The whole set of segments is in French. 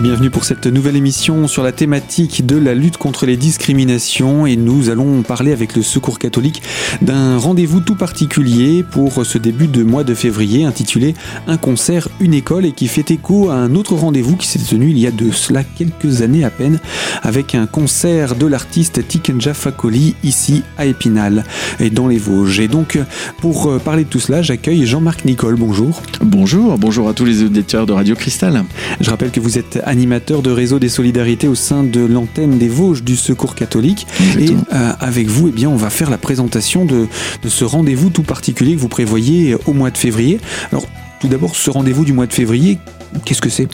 bienvenue pour cette nouvelle émission sur la thématique de la lutte contre les discriminations et nous allons parler avec le Secours catholique d'un rendez-vous tout particulier pour ce début de mois de février intitulé Un concert, une école et qui fait écho à un autre rendez-vous qui s'est tenu il y a de cela quelques années à peine avec un concert de l'artiste Tikenja Fakoli ici à Épinal et dans les Vosges. Et donc pour parler de tout cela, j'accueille Jean-Marc Nicole. Bonjour. Bonjour, bonjour à tous les auditeurs de Radio Cristal. Je rappelle que vous êtes animateur de réseau des solidarités au sein de l'antenne des Vosges du Secours catholique. Et euh, avec vous, eh bien, on va faire la présentation de, de ce rendez-vous tout particulier que vous prévoyez au mois de février. Alors, tout d'abord, ce rendez-vous du mois de février, qu'est-ce que c'est?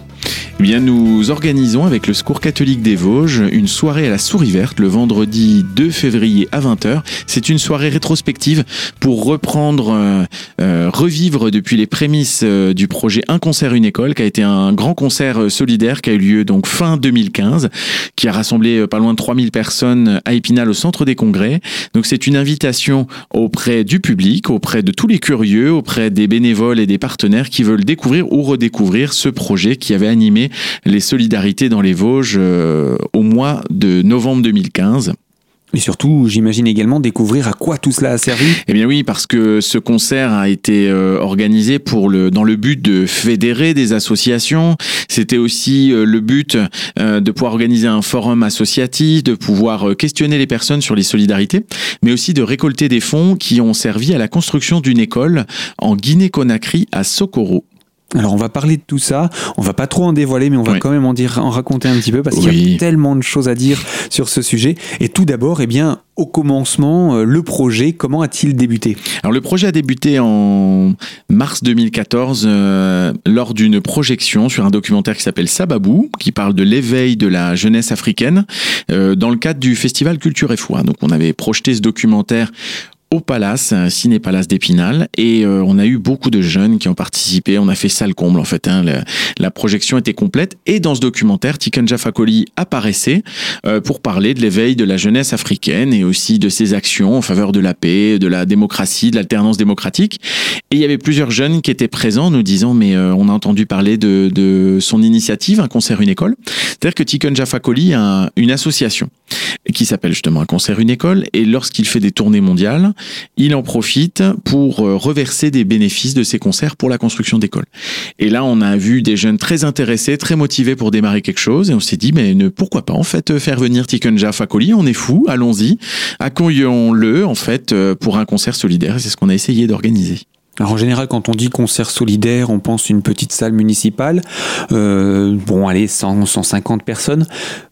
Eh bien, nous organisons avec le Secours catholique des Vosges une soirée à la Souris Verte le vendredi 2 février à 20h. C'est une soirée rétrospective pour reprendre, euh, euh, revivre depuis les prémices euh, du projet Un concert, une école, qui a été un grand concert solidaire qui a eu lieu donc fin 2015, qui a rassemblé pas loin de 3000 personnes à Épinal au centre des congrès. Donc c'est une invitation auprès du public, auprès de tous les curieux, auprès des bénévoles et des partenaires qui veulent découvrir ou redécouvrir ce projet qui avait animé les solidarités dans les Vosges euh, au mois de novembre 2015. Et surtout, j'imagine également découvrir à quoi tout cela a servi. Eh bien oui, parce que ce concert a été euh, organisé pour le, dans le but de fédérer des associations. C'était aussi euh, le but de pouvoir organiser un forum associatif, de pouvoir questionner les personnes sur les solidarités, mais aussi de récolter des fonds qui ont servi à la construction d'une école en Guinée-Conakry à Sokoro. Alors on va parler de tout ça, on va pas trop en dévoiler, mais on va quand même en dire, en raconter un petit peu parce qu'il y a tellement de choses à dire sur ce sujet. Et tout d'abord, eh bien, au commencement, euh, le projet, comment a-t-il débuté? Alors le projet a débuté en mars 2014 euh, lors d'une projection sur un documentaire qui s'appelle Sababou, qui parle de l'éveil de la jeunesse africaine euh, dans le cadre du festival Culture et Foi. Donc on avait projeté ce documentaire au Palace, Ciné Palace d'Épinal, et euh, on a eu beaucoup de jeunes qui ont participé. On a fait salle comble en fait. Hein. La, projection était complète. Et dans ce documentaire, Tiken Fakoli apparaissait euh, pour parler de l'éveil de la jeunesse africaine et aussi de ses actions en faveur de la paix, de la démocratie, de l'alternance démocratique. Et il y avait plusieurs jeunes qui étaient présents, nous disant mais euh, on a entendu parler de, de, son initiative, un concert, une école. C'est-à-dire que Tiken Fakoli a une association qui s'appelle justement un concert, une école. Et lorsqu'il fait des tournées mondiales il en profite pour euh, reverser des bénéfices de ses concerts pour la construction d'écoles. Et là, on a vu des jeunes très intéressés, très motivés pour démarrer quelque chose, et on s'est dit, mais pourquoi pas en fait euh, faire venir Tikenja Fakoli On est fou, allons-y, accueillons-le en fait euh, pour un concert solidaire. Et c'est ce qu'on a essayé d'organiser. Alors en général, quand on dit concert solidaire, on pense une petite salle municipale. Euh, bon, allez, 100, 150 personnes.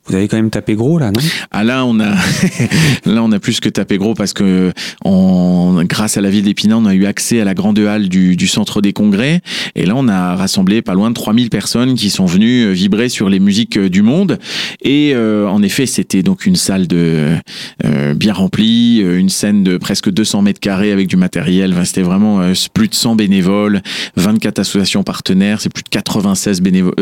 Vous avez quand même tapé gros là, non? Ah là, on a là on a plus que tapé gros parce que on, grâce à la ville d'Épinal, on a eu accès à la grande halle du, du, centre des congrès et là on a rassemblé pas loin de 3000 personnes qui sont venues vibrer sur les musiques du monde et euh, en effet c'était donc une salle de euh, bien remplie, une scène de presque 200 mètres carrés avec du matériel. Enfin, c'était vraiment euh, plus de 100 bénévoles, 24 associations partenaires, c'est plus de 96 bénévoles,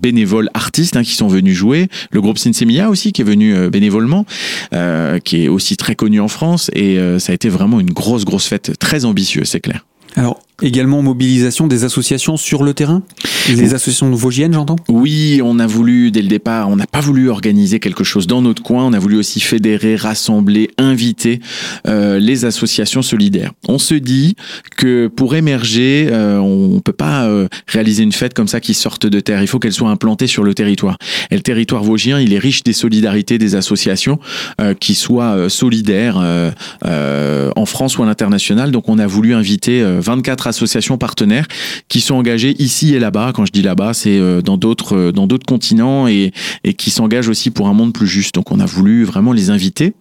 bénévoles artistes hein, qui sont venus jouer. Le groupe Sinsemilla aussi qui est venu euh, bénévolement, euh, qui est aussi très connu en France et euh, ça a été vraiment une grosse grosse fête, très ambitieuse, c'est clair. Alors, également mobilisation des associations sur le terrain Les associations vosgiennes, j'entends Oui, on a voulu, dès le départ, on n'a pas voulu organiser quelque chose dans notre coin, on a voulu aussi fédérer, rassembler, inviter euh, les associations solidaires. On se dit que pour émerger, euh, on ne peut pas euh, réaliser une fête comme ça qui sorte de terre, il faut qu'elle soit implantée sur le territoire. Et le territoire vosgien, il est riche des solidarités des associations qui soient solidaires en France ou à l'international, donc on a voulu inviter 24 associations partenaires qui sont engagées ici et là-bas. Quand je dis là-bas, c'est euh, dans d'autres euh, dans d'autres continents et, et qui s'engagent aussi pour un monde plus juste. Donc on a voulu vraiment les inviter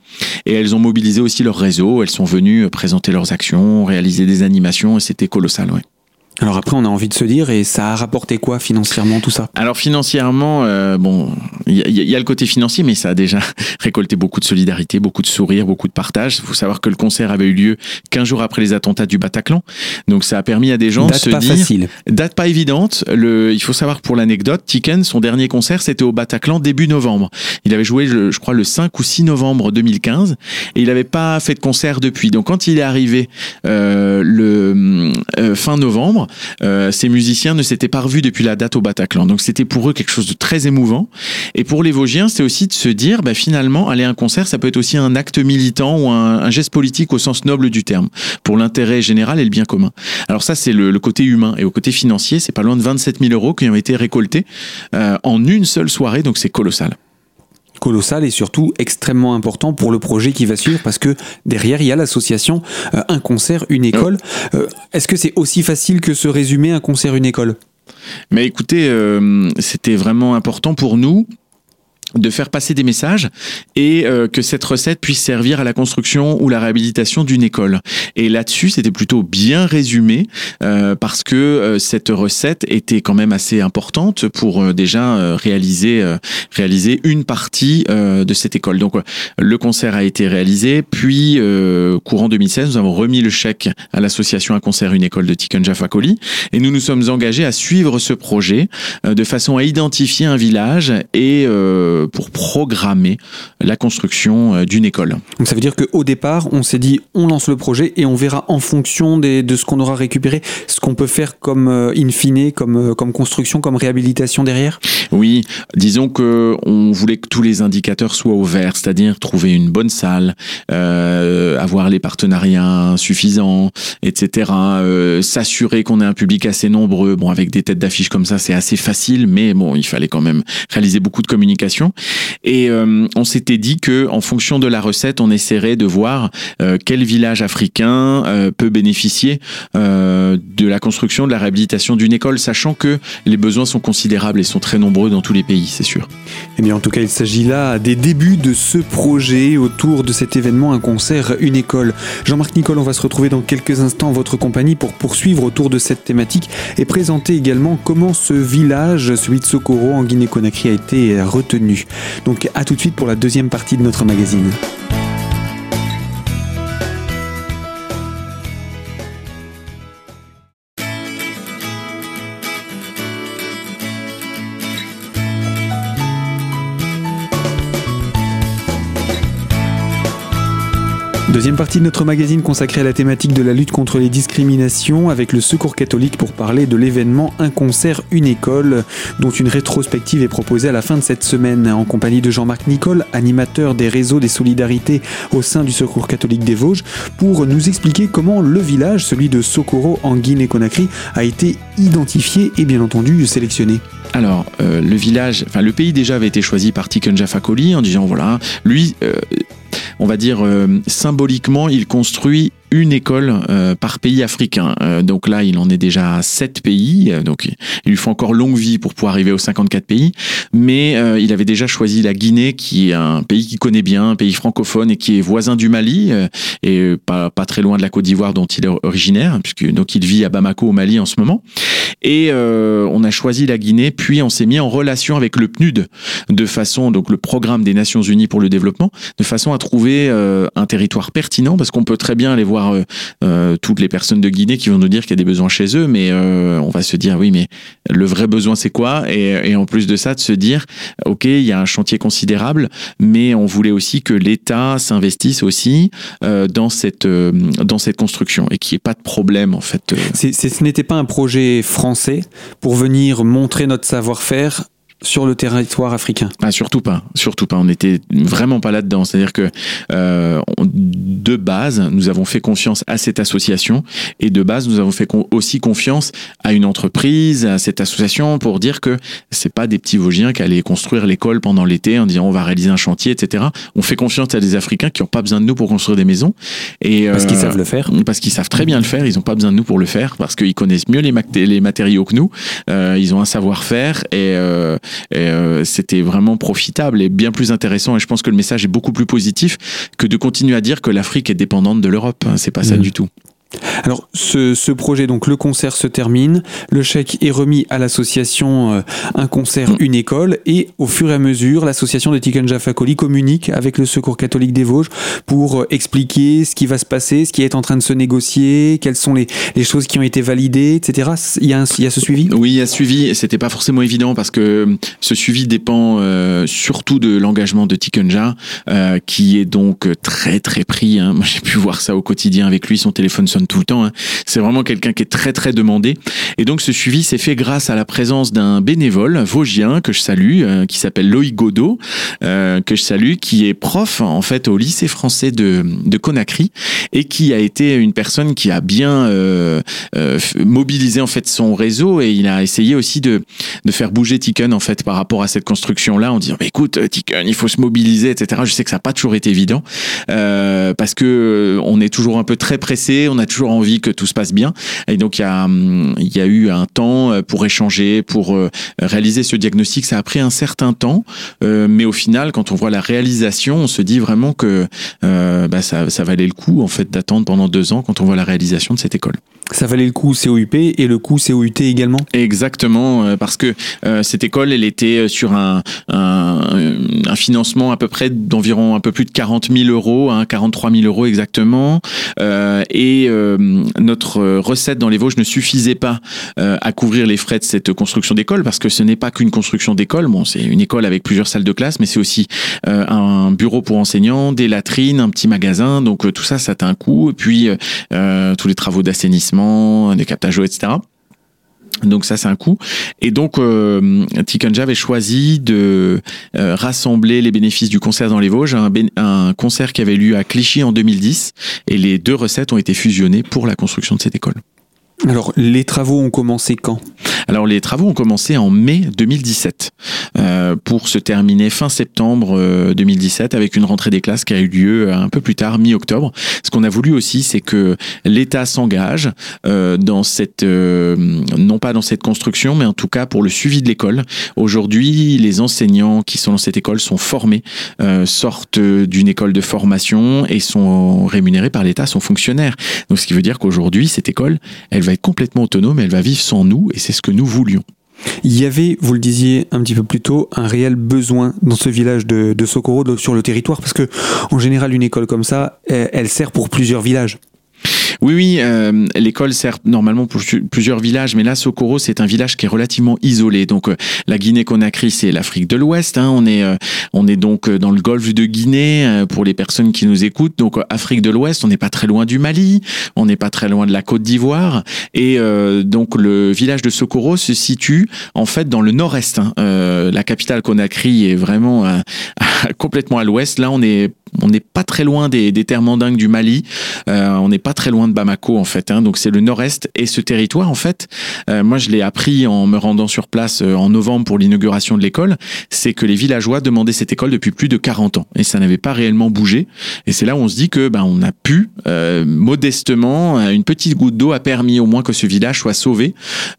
et elles ont mobilisé aussi leur réseau. Elles sont venues présenter leurs actions, réaliser des animations et c'était colossal. Ouais. Alors après, on a envie de se dire, et ça a rapporté quoi financièrement tout ça? Alors financièrement, euh, bon, il y, a le côté financier, mais ça a déjà récolté beaucoup de solidarité, beaucoup de sourires, beaucoup de partage. Il faut savoir que le concert avait eu lieu 15 jours après les attentats du Bataclan, donc ça a permis à des gens de se pas dire, facile. date pas évidente. Le, il faut savoir pour l'anecdote, Tiken, son dernier concert, c'était au Bataclan début novembre. Il avait joué, je, crois, le 5 ou 6 novembre 2015, et il n'avait pas fait de concert depuis. Donc quand il est arrivé euh, le euh, fin novembre euh, ces musiciens ne s'étaient pas revus depuis la date au Bataclan. Donc c'était pour eux quelque chose de très émouvant. Et pour les Vosgiens, c'est aussi de se dire, bah, finalement, aller à un concert, ça peut être aussi un acte militant ou un, geste politique au sens noble du terme, pour l'intérêt général et le bien commun. Alors ça, c'est le, côté humain. Et au côté financier, c'est pas loin de 27 000 euros qui ont été récoltés euh, en une seule soirée, donc c'est colossal colossal et surtout extrêmement important pour le projet qui va suivre parce que derrière il y a l'association euh, un concert une école. Euh, est-ce que c'est aussi facile que ce résumé un concert une école? Mais écoutez, c'était vraiment important pour nous de faire passer des messages et euh, que cette recette puisse servir à la construction ou la réhabilitation d'une école. Et là-dessus, c'était plutôt bien résumé euh, parce que euh, cette recette était quand même assez importante pour déjà réaliser réaliser une partie de cette école. Donc le concert a été réalisé, puis courant 2016, nous avons remis le chèque à l'association Un concert une école de Tiken Fakoli et nous nous sommes engagés à suivre ce projet de façon à identifier un village et pour programmer la construction euh, d'une école. Donc ça veut dire qu'au départ, on s'est dit on lance le projet et on verra en fonction de ce qu'on aura récupéré, ce qu'on peut faire comme euh, in fine, comme, euh, comme construction, comme réhabilitation derrière? Oui, disons que on voulait que tous les indicateurs soient ouverts, c'est-à-dire trouver une bonne salle, avoir les partenariats suffisants, etc. S'assurer qu'on ait un public assez nombreux. Bon, avec des têtes d'affiche comme ça, c'est assez facile, mais bon, il fallait quand même réaliser beaucoup de communication. Et euh, on s'était dit que en fonction de la recette, on essaierait de voir euh, quel village africain euh, peut bénéficier de la construction, de la réhabilitation d'une école, sachant que les besoins sont considérables et sont très nombreux dans tous les pays, c'est sûr. Eh bien, en tout cas, il s'agit là des débuts de ce projet autour de cet événement, un concert, une école. Jean-Marc Nicole, on va se retrouver dans quelques instants en votre compagnie pour poursuivre autour de cette thématique et présenter également comment ce village, celui de Socorro en Guinée-Conakry, a été retenu. Donc à tout de suite pour la deuxième partie de notre magazine. Deuxième partie de notre magazine consacrée à la thématique de la lutte contre les discriminations avec le Secours catholique pour parler de l'événement Un concert, une école, dont une rétrospective est proposée à la fin de cette semaine en compagnie de Jean-Marc Nicole, animateur des réseaux des solidarités au sein du Secours catholique des Vosges, pour nous expliquer comment le village, celui de Socorro en Guinée-Conakry, a été identifié et bien entendu sélectionné. Alors, euh, le village, enfin le pays déjà avait été choisi par Tiken Jafakoli en disant voilà, lui, euh, on va dire, euh, symboliquement, il construit une école euh, par pays africain. Euh, donc là, il en est déjà à 7 pays. Euh, donc il lui faut encore longue vie pour pouvoir arriver aux 54 pays. Mais il avait déjà choisi la Guinée, qui est un pays qu'il connaît bien, un pays francophone et qui est voisin du Mali et pas, pas très loin de la Côte d'Ivoire dont il est originaire, puisque donc il vit à Bamako au Mali en ce moment. Et on a choisi la Guinée, puis on s'est mis en relation avec le PNUD de façon, donc le programme des Nations Unies pour le développement, de façon à trouver un territoire pertinent, parce qu'on peut très bien aller voir euh, euh, toutes les personnes de Guinée qui vont nous dire qu'il y a des besoins chez eux, mais euh, on va se dire oui, mais le vrai besoin c'est quoi? Et, en plus de ça, de se dire ok, il y a un chantier considérable, mais on voulait aussi que l'État s'investisse aussi dans cette dans cette construction et qu'il n'y ait pas de problème en fait. ce n'était pas un projet français pour venir montrer notre savoir-faire sur le territoire africain ah, Surtout pas, surtout pas. On n'était vraiment pas là-dedans. C'est-à-dire que euh, de base, nous avons fait confiance à cette association et de base, nous avons fait aussi confiance à une entreprise, à cette association pour dire que c'est pas des petits Vosgiens qui allaient construire l'école pendant l'été en disant on va réaliser un chantier, etc. On fait confiance à des Africains qui n'ont pas besoin de nous pour construire des maisons. Et, parce qu'ils euh, savent le faire. Parce qu'ils savent très bien le faire. Ils n'ont pas besoin de nous pour le faire parce qu'ils connaissent mieux les, les matériaux que nous. Euh, ils ont un savoir-faire et et euh, c'était vraiment profitable et bien plus intéressant. Et je pense que le message est beaucoup plus positif que de continuer à dire que l'Afrique est dépendante de l'Europe. C'est pas ça mmh. du tout. Alors ce, projet, donc le concert se termine, le chèque est remis à l'association euh, Un concert, mm. une école, et au fur et à mesure, l'association de Tiken Jafakoli communique avec le Secours catholique des Vosges pour euh, expliquer ce qui va se passer, ce qui est en train de se négocier, quelles sont les, choses qui ont été validées, etc. Il y a, il y a ce suivi? Oui, il y a suivi, c'était pas forcément évident parce que euh, ce suivi dépend surtout de l'engagement de Tikenja, qui est donc très très pris. Hein. Moi j'ai pu voir ça au quotidien avec lui, son téléphone sonne tout le temps. Hein. C'est vraiment quelqu'un qui est très très demandé. Et donc ce suivi s'est fait grâce à la présence d'un bénévole vosgien que je salue, euh, qui s'appelle Loïc Godot, euh, que je salue, qui est prof en fait au lycée français de, de Conakry et qui a été une personne qui a bien euh, mobilisé en fait son réseau et il a essayé aussi de, de faire bouger Tiken en fait par rapport à cette construction là en disant mais écoute Tiken il faut se mobiliser etc. Je sais que ça n'a pas toujours été évident parce que on est toujours un peu très pressé, on a toujours envie que tout se passe bien et donc il y a, il y a eu un temps pour échanger, pour réaliser ce diagnostic. Ça a pris un certain temps, euh, mais au final, quand on voit la réalisation, on se dit vraiment que euh, bah, ça, ça valait le coup en fait d'attendre pendant deux ans quand on voit la réalisation de cette école. Ça valait le coup COUP et le coup COUT également? Exactement, euh, parce que cette école, elle était sur un, un, un financement à peu près d'environ un peu plus de 40 000 euros, hein, 43 000 euros exactement, euh, et notre recette dans les Vosges ne suffisait pas à couvrir les frais de cette construction d'école, parce que ce n'est pas qu'une construction d'école. Bon, c'est une école avec plusieurs salles de classe, mais c'est aussi euh, un bureau pour enseignants, des latrines, un petit magasin. Donc euh, tout ça, ça a un coût. Et puis euh, tous les travaux d'assainissement, des captages etc. Donc ça c'est un coût. Et donc euh, Tikanja avait choisi de rassembler les bénéfices du concert dans les Vosges, un, un, concert qui avait lieu à Clichy en 2010, et les deux recettes ont été fusionnées pour la construction de cette école. Alors, les travaux ont commencé quand? Alors, les travaux ont commencé en mai 2017 euh, pour se terminer fin septembre 2017 euh, avec une rentrée des classes qui a eu lieu euh, un peu plus tard, mi-octobre. Ce qu'on a voulu aussi, c'est que l'État s'engage euh, dans cette, euh, non pas dans cette construction, mais en tout cas pour le suivi de l'école. Aujourd'hui, les enseignants qui sont dans cette école sont formés, sortent d'une école de formation et sont rémunérés par l'État, sont fonctionnaires. Donc, ce qui veut dire qu'aujourd'hui, cette école, elle va complètement autonome, elle va vivre sans nous, et c'est ce que nous voulions. Il y avait, vous le disiez un petit peu plus tôt, un réel besoin dans ce village de, de Socorro sur le territoire, parce que en général, une école comme ça, elle sert pour plusieurs villages. Oui, oui, euh, l'école sert normalement pour plusieurs villages, mais là, Socorro, c'est un village qui est relativement isolé. Donc, euh, la Guinée-Conakry, c'est l'Afrique de l'Ouest. Hein. On est, euh, on est donc dans le golfe de Guinée euh, pour les personnes qui nous écoutent. Donc, Afrique de l'Ouest, on n'est pas très loin du Mali, on n'est pas très loin de la Côte d'Ivoire, et donc le village de Socorro se situe en fait dans le nord-est. Hein. la capitale Conakry est vraiment complètement à l'ouest. Là, on est on n'est pas très loin des, des terres mandingues du Mali. Euh, on n'est pas très loin de Bamako en fait. Hein, donc c'est le nord-est et ce territoire en fait. Euh, moi je l'ai appris en me rendant sur place euh, en novembre pour l'inauguration de l'école. C'est que les villageois demandaient cette école depuis plus de 40 ans et ça n'avait pas réellement bougé. Et c'est là où on se dit que ben on a pu euh, modestement une petite goutte d'eau a permis au moins que ce village soit sauvé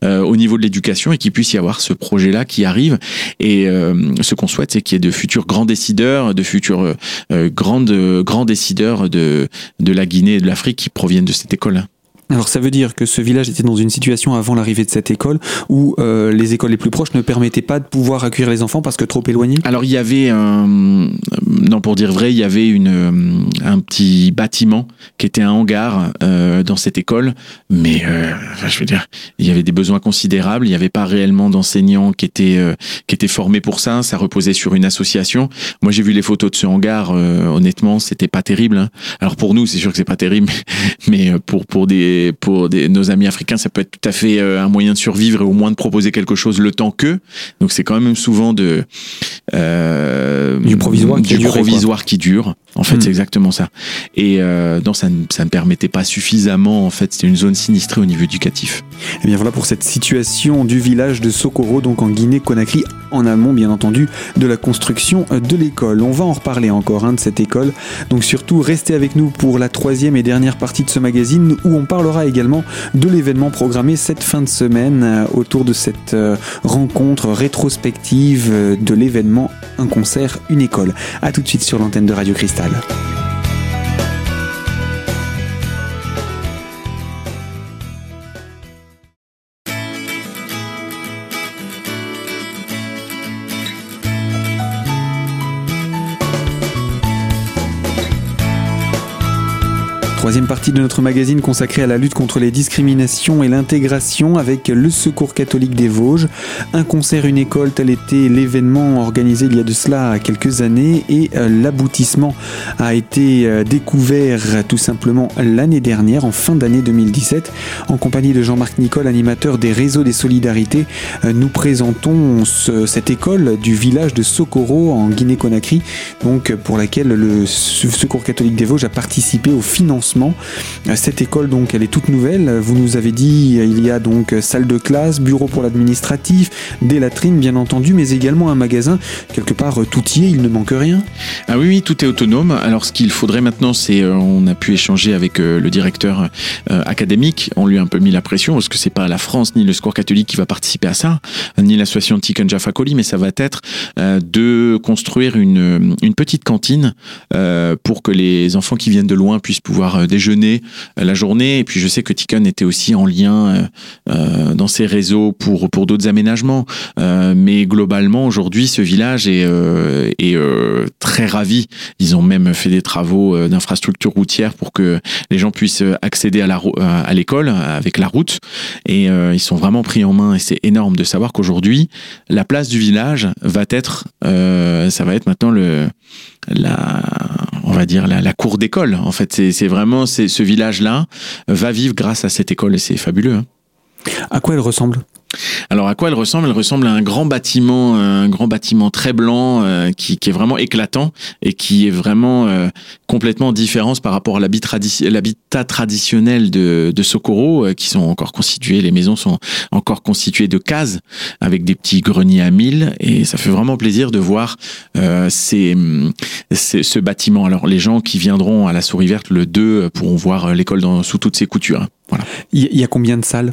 euh, au niveau de l'éducation et qu'il puisse y avoir ce projet là qui arrive. Et ce qu'on souhaite c'est qu'il y ait de futurs grands décideurs, de futurs grands grandes, grands décideurs de, de la Guinée et de l'Afrique qui proviennent de cette école-là. Alors ça veut dire que ce village était dans une situation avant l'arrivée de cette école où euh, les écoles les plus proches ne permettaient pas de pouvoir accueillir les enfants parce que trop éloignés Alors il y avait, un, non pour dire vrai, il y avait une, un petit bâtiment qui était un hangar euh, dans cette école, mais euh, je veux dire, il y avait des besoins considérables, il n'y avait pas réellement d'enseignants qui étaient, euh, qui étaient formés pour ça, ça reposait sur une association. Moi j'ai vu les photos de ce hangar, euh, honnêtement c'était pas terrible. Hein. Alors pour nous c'est sûr que c'est pas terrible, mais pour, pour des pour des, nos amis africains, ça peut être tout à fait euh, un moyen de survivre et au moins de proposer quelque chose le temps que. Donc c'est quand même souvent de euh, du provisoire, qui, du provisoire qui dure. En fait, mm. c'est exactement ça. Et euh, non, ça, ça ne permettait pas suffisamment. En fait, c'était une zone sinistrée au niveau éducatif. Et eh bien voilà pour cette situation du village de Socorro, donc en Guinée-Conakry, en amont, bien entendu, de la construction de l'école. On va en reparler encore hein, de cette école. Donc surtout, restez avec nous pour la troisième et dernière partie de ce magazine où on parlera également de l'événement programmé cette fin de semaine euh, autour de cette euh, rencontre rétrospective de l'événement Un concert, une école. A tout de suite sur l'antenne de Radio Cristal. sala. Troisième partie de notre magazine consacrée à la lutte contre les discriminations et l'intégration avec le Secours catholique des Vosges. Un concert, une école, tel était l'événement organisé il y a de cela quelques années et euh, l'aboutissement a été euh, découvert tout simplement l'année dernière, en fin d'année 2017. En compagnie de Jean-Marc Nicole, animateur des réseaux des solidarités, euh, nous présentons cette école du village de Socorro en Guinée-Conakry, donc pour laquelle le Secours catholique des Vosges a participé au financement. Cette école, donc, elle est toute nouvelle. Vous nous avez dit, il y a donc salle de classe, bureau pour l'administratif, des latrines, bien entendu, mais également un magasin. Quelque part, tout y est, il ne manque rien. Ah oui, oui, tout est autonome. Alors, ce qu'il faudrait maintenant, c'est, euh, on a pu échanger avec euh, le directeur euh, académique. On lui a un peu mis la pression parce que c'est pas la France ni le Secours catholique qui va participer à ça, ni l'association Tiken Jaffa mais ça va être de construire une, une petite cantine pour que les enfants qui viennent de loin puissent pouvoir déjeuner la journée. Et puis, je sais que Tiken était aussi en lien dans ses réseaux pour, pour d'autres aménagements. mais globalement, aujourd'hui, ce village est, est très ravi. Ils ont même fait des travaux euh, d'infrastructure routière pour que les gens puissent accéder à la euh, à l'école avec la route et euh, ils sont vraiment pris en main et c'est énorme de savoir qu'aujourd'hui la place du village va être ça va être maintenant le la on va dire la, cour d'école en fait c'est vraiment ce village là va vivre grâce à cette école et c'est fabuleux hein. à quoi elle ressemble? Alors à quoi elle ressemble? Elle ressemble à un grand bâtiment, un grand bâtiment très blanc euh, qui, est vraiment éclatant et qui est vraiment euh, complètement différent par rapport à l'habitat traditionnel de, de Socorro, euh, qui sont encore constitués, les maisons sont encore constituées de cases avec des petits greniers à mille et ça fait vraiment plaisir de voir ce bâtiment. Alors les gens qui viendront à la Souris Verte le 2 pourront voir l'école sous toutes ses coutures. Voilà. Il y a combien de salles?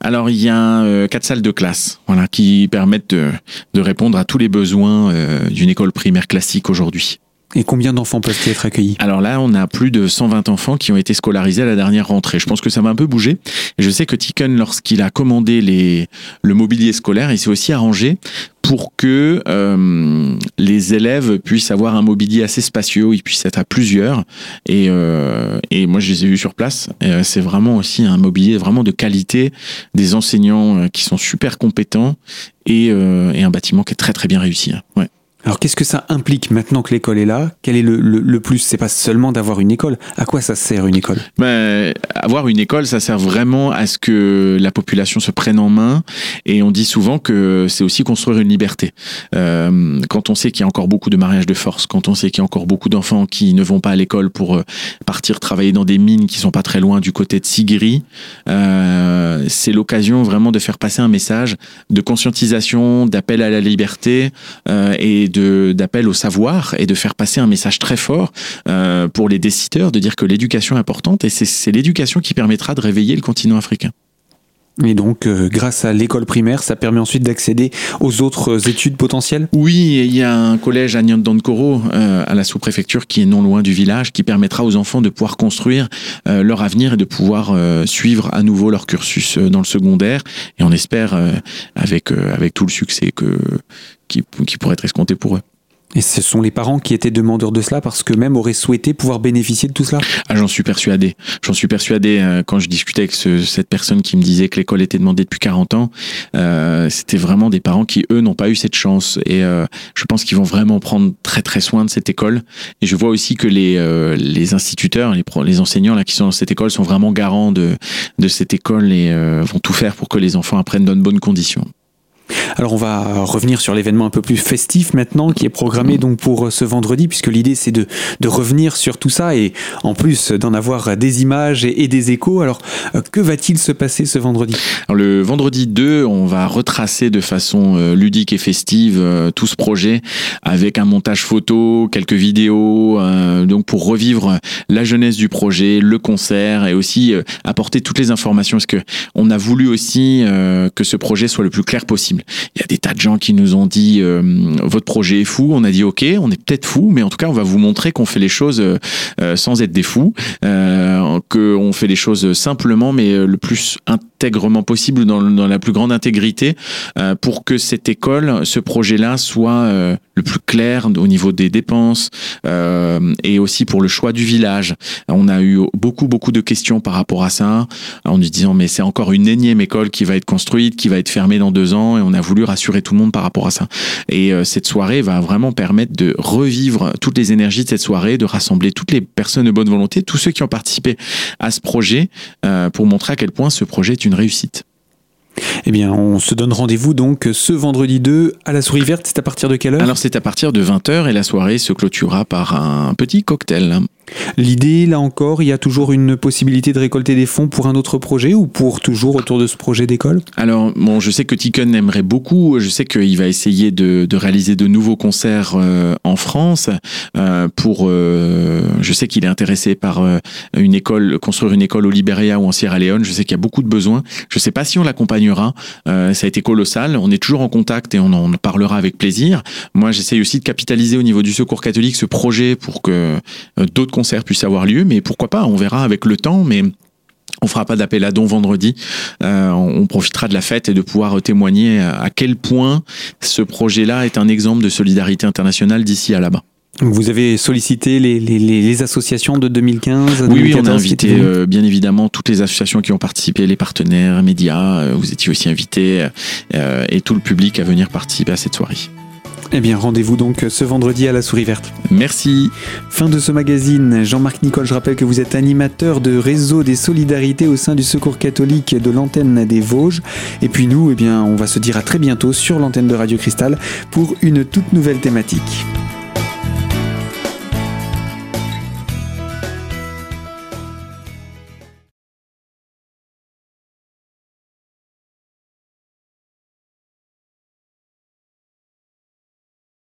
Alors il y a euh, quatre salles de classe, voilà, qui permettent de, de répondre à tous les besoins euh, d'une école primaire classique aujourd'hui. Et combien d'enfants peuvent être accueillis? Alors là, on a plus de 120 enfants qui ont été scolarisés à la dernière rentrée. Je pense que ça va un peu bouger. Je sais que Tiken, lorsqu'il a commandé les, le mobilier scolaire, il s'est aussi arrangé pour que euh, les élèves puissent avoir un mobilier assez spacieux, ils puissent être à plusieurs. Et, euh, et moi, je les ai vus sur place. Euh, c'est vraiment aussi un mobilier vraiment de qualité, des enseignants qui sont super compétents et, et un bâtiment qui est très très bien réussi. Hein. Ouais. Alors qu'est-ce que ça implique maintenant que l'école est là? Quel est le, le, plus? C'est pas seulement d'avoir une école. À quoi ça sert une école? Ben, Avoir une école, ça sert vraiment à ce que la population se prenne en main. Et on dit souvent que c'est aussi construire une liberté. Euh, quand on sait qu'il y a encore beaucoup de mariages de force, quand on sait qu'il y a encore beaucoup d'enfants qui ne vont pas à l'école pour euh, partir travailler dans des mines qui sont pas très loin du côté de Sigiri, euh, c'est l'occasion vraiment de faire passer un message de conscientisation, d'appel à la liberté euh, et d'appel au savoir et de faire passer un message très fort euh, pour les décideurs, de dire que l'éducation est importante et c'est l'éducation qui permettra de réveiller le continent africain. Et donc, euh, grâce à l'école primaire, ça permet ensuite d'accéder aux autres études potentielles? Oui, il y a un collège à Nyandankoro, euh, à la sous-préfecture, qui est non loin du village, qui permettra aux enfants de pouvoir construire euh, leur avenir et de pouvoir euh, suivre à nouveau leur cursus dans le secondaire. Et on espère, avec, avec tout le succès que, qui, qui pourrait être escompté pour eux. Et ce sont les parents qui étaient demandeurs de cela parce que même auraient souhaité pouvoir bénéficier de tout cela? Ah, J'en suis persuadé. J'en suis persuadé euh, quand je discutais avec cette personne qui me disait que l'école était demandée depuis 40 ans. Euh, C'était vraiment des parents qui, eux, n'ont pas eu cette chance. Et euh, je pense qu'ils vont vraiment prendre très très soin de cette école. Et je vois aussi que les, euh, les instituteurs, les, les enseignants là, qui sont dans cette école sont vraiment garants de, de cette école et euh, vont tout faire pour que les enfants apprennent dans de bonnes conditions. Alors on va revenir sur l'événement un peu plus festif maintenant qui est programmé donc pour ce vendredi puisque l'idée c'est de, de, revenir sur tout ça et en plus d'en avoir des images et, des échos. Alors euh, que va-t-il se passer ce vendredi? Alors, Le vendredi 2 on va retracer de façon euh, ludique et festive euh, tout ce projet avec un montage photo, quelques vidéos donc pour revivre la jeunesse du projet, le concert et aussi apporter toutes les informations parce que on a voulu aussi que ce projet soit le plus clair possible il y a des tas de gens qui nous ont dit euh, votre projet est fou. On a dit ok, on est peut-être fou, mais en tout cas on va vous montrer qu'on fait les choses euh, euh, sans être des fous, euh, qu'on fait les choses simplement, mais le plus intègrement possible, dans, dans la plus grande intégrité, pour que cette école, ce projet-là, soit le plus clair au niveau des dépenses et aussi pour le choix du village. On a eu beaucoup beaucoup de questions par rapport à ça en nous disant mais c'est encore une énième école qui va être construite, qui va être fermée dans deux ans et on a voulu rassurer tout le monde par rapport à ça. Et cette soirée va vraiment permettre de revivre toutes les énergies de cette soirée, de rassembler toutes les personnes de bonne volonté, tous ceux qui ont participé à ce projet pour montrer à quel point ce projet est une réussite. Eh bien, on se donne rendez-vous donc ce vendredi 2 à la Souris Verte. C'est à partir de quelle heure? Alors, c'est à partir de 20h et la soirée se clôturera par un petit cocktail. L'idée, là encore, il y a toujours une possibilité de récolter des fonds pour un autre projet ou pour toujours autour de ce projet d'école? Alors, bon, je sais que Tiken aimerait beaucoup. Je sais qu'il va essayer de, réaliser de nouveaux concerts euh, en France. Euh, pour, euh, je sais qu'il est intéressé par une école, construire une école au Liberia ou en Sierra Leone. Je sais qu'il y a beaucoup de besoins. Je ne sais pas si on l'accompagnera. ça a été colossal. On est toujours en contact et on en parlera avec plaisir. Moi, j'essaye aussi de capitaliser au niveau du Secours catholique ce projet pour que d'autres concert puisse avoir lieu, mais pourquoi pas, on verra avec le temps, mais on fera pas d'appel à don vendredi. Euh, on profitera de la fête et de pouvoir témoigner à quel point ce projet-là est un exemple de solidarité internationale d'ici à là-bas. Vous avez sollicité les, associations de 2015 Oui, oui on a invité euh, bien évidemment toutes les associations qui ont participé, les partenaires, médias. Euh, vous étiez aussi invités et tout le public à venir participer à cette soirée. Eh bien, rendez-vous donc ce vendredi à la Souris Verte. Merci. Fin de ce magazine. Jean-Marc Nicole, je rappelle que vous êtes animateur de réseau des solidarités au sein du Secours catholique de l'antenne des Vosges. Et puis nous, eh bien, on va se dire à très bientôt sur l'antenne de Radio Cristal pour une toute nouvelle thématique.